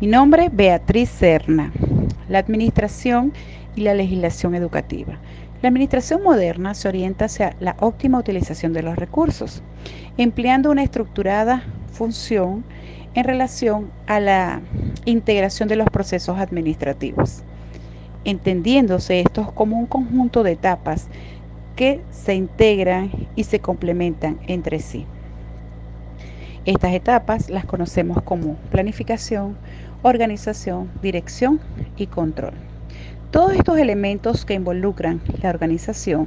Mi nombre Beatriz Serna, la administración y la legislación educativa. La administración moderna se orienta hacia la óptima utilización de los recursos, empleando una estructurada función en relación a la integración de los procesos administrativos, entendiéndose estos como un conjunto de etapas que se integran y se complementan entre sí. Estas etapas las conocemos como planificación, organización, dirección y control. Todos estos elementos que involucran la organización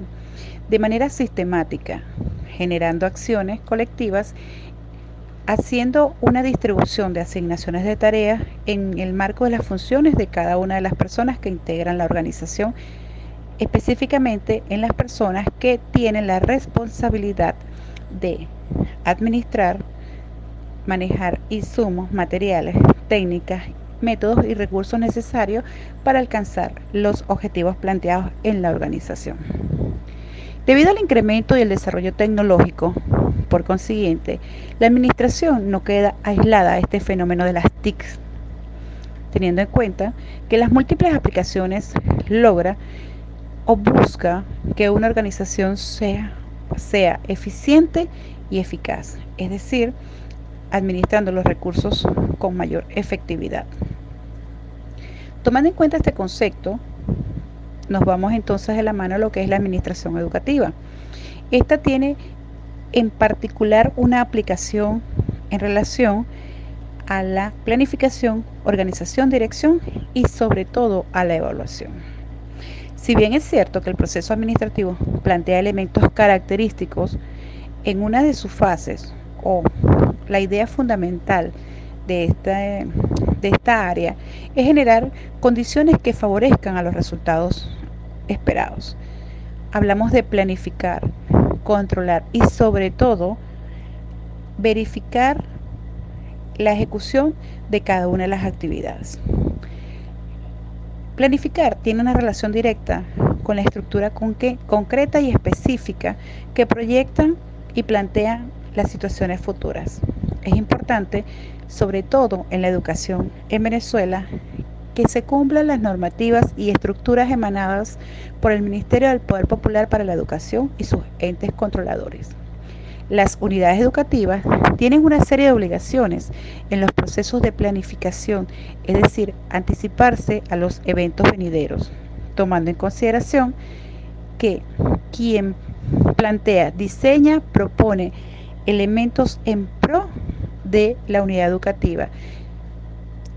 de manera sistemática, generando acciones colectivas, haciendo una distribución de asignaciones de tareas en el marco de las funciones de cada una de las personas que integran la organización, específicamente en las personas que tienen la responsabilidad de administrar, manejar insumos, materiales, técnicas, métodos y recursos necesarios para alcanzar los objetivos planteados en la organización. Debido al incremento y el desarrollo tecnológico, por consiguiente, la administración no queda aislada a este fenómeno de las TICs, teniendo en cuenta que las múltiples aplicaciones logra o busca que una organización sea, sea eficiente y eficaz, es decir, administrando los recursos con mayor efectividad. Tomando en cuenta este concepto, nos vamos entonces de la mano a lo que es la administración educativa. Esta tiene en particular una aplicación en relación a la planificación, organización, dirección y sobre todo a la evaluación. Si bien es cierto que el proceso administrativo plantea elementos característicos en una de sus fases o la idea fundamental de esta, de esta área es generar condiciones que favorezcan a los resultados esperados. Hablamos de planificar, controlar y sobre todo verificar la ejecución de cada una de las actividades. Planificar tiene una relación directa con la estructura concreta y específica que proyectan y plantean las situaciones futuras. Es importante, sobre todo en la educación en Venezuela, que se cumplan las normativas y estructuras emanadas por el Ministerio del Poder Popular para la Educación y sus entes controladores. Las unidades educativas tienen una serie de obligaciones en los procesos de planificación, es decir, anticiparse a los eventos venideros, tomando en consideración que quien plantea, diseña, propone elementos en de la unidad educativa,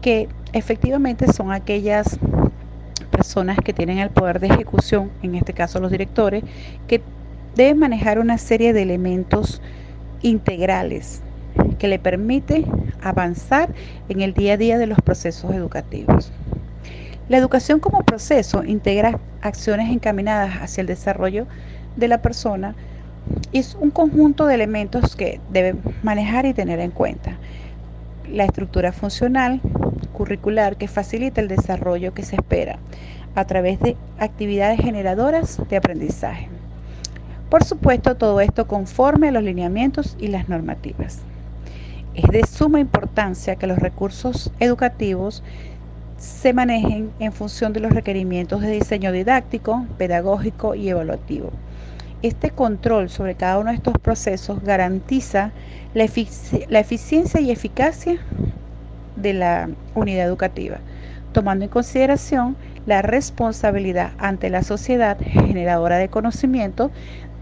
que efectivamente son aquellas personas que tienen el poder de ejecución, en este caso los directores, que deben manejar una serie de elementos integrales que le permite avanzar en el día a día de los procesos educativos. La educación como proceso integra acciones encaminadas hacia el desarrollo de la persona es un conjunto de elementos que deben manejar y tener en cuenta. La estructura funcional, curricular, que facilita el desarrollo que se espera a través de actividades generadoras de aprendizaje. Por supuesto, todo esto conforme a los lineamientos y las normativas. Es de suma importancia que los recursos educativos se manejen en función de los requerimientos de diseño didáctico, pedagógico y evaluativo este control sobre cada uno de estos procesos garantiza la, eficiencia y eficacia de la unidad educativa, tomando en consideración la responsabilidad ante la sociedad generadora de conocimiento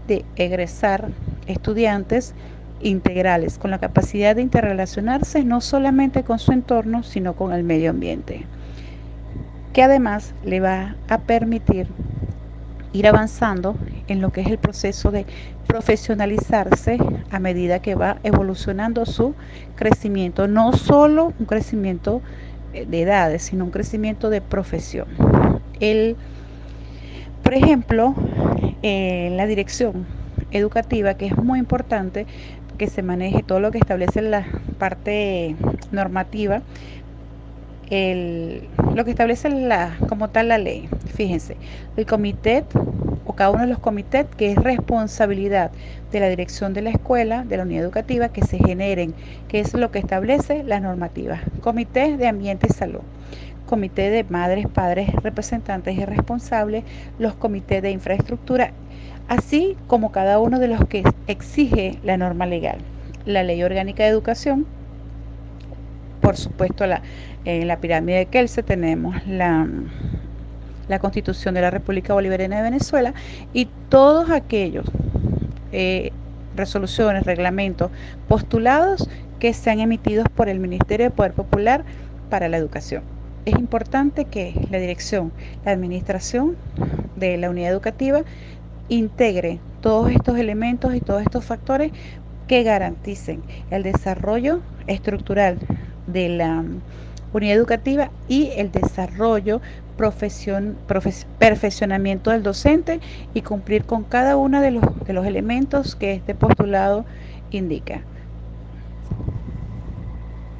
de egresar estudiantes integrales con la capacidad de interrelacionarse no solamente con su entorno, sino con el medio ambiente, que además le va a permitir ir avanzando en lo que es el proceso de profesionalizarse a medida que va evolucionando su crecimiento, no solo un crecimiento eh, de edades, sino un crecimiento de profesión. El, por ejemplo, en la dirección educativa, que es muy importante que se maneje todo lo que establece la parte normativa, lo que establece la, como tal la ley. Fíjense, el comité cada uno de los comités que es responsabilidad de la dirección de la escuela, de la unidad educativa, que se generen, que es lo que establece la normativa. Comité de Ambiente y Salud, comité de madres, padres, representantes y responsables, los comités de infraestructura, así como cada uno de los que exige la norma legal. La ley orgánica de educación, por supuesto, la, en la pirámide de Kelce tenemos la, la Constitución de la República Bolivariana de Venezuela y todos aquellos eh, resoluciones, reglamentos, postulados que sean emitidos por el Ministerio de Poder Popular para la Educación. Es importante que la dirección, la administración de la unidad educativa integre todos estos elementos y todos estos factores que garanticen el desarrollo estructural de la unidad educativa y el desarrollo, profesión, perfeccionamiento del docente y cumplir con cada uno de los, de los elementos que este postulado indica.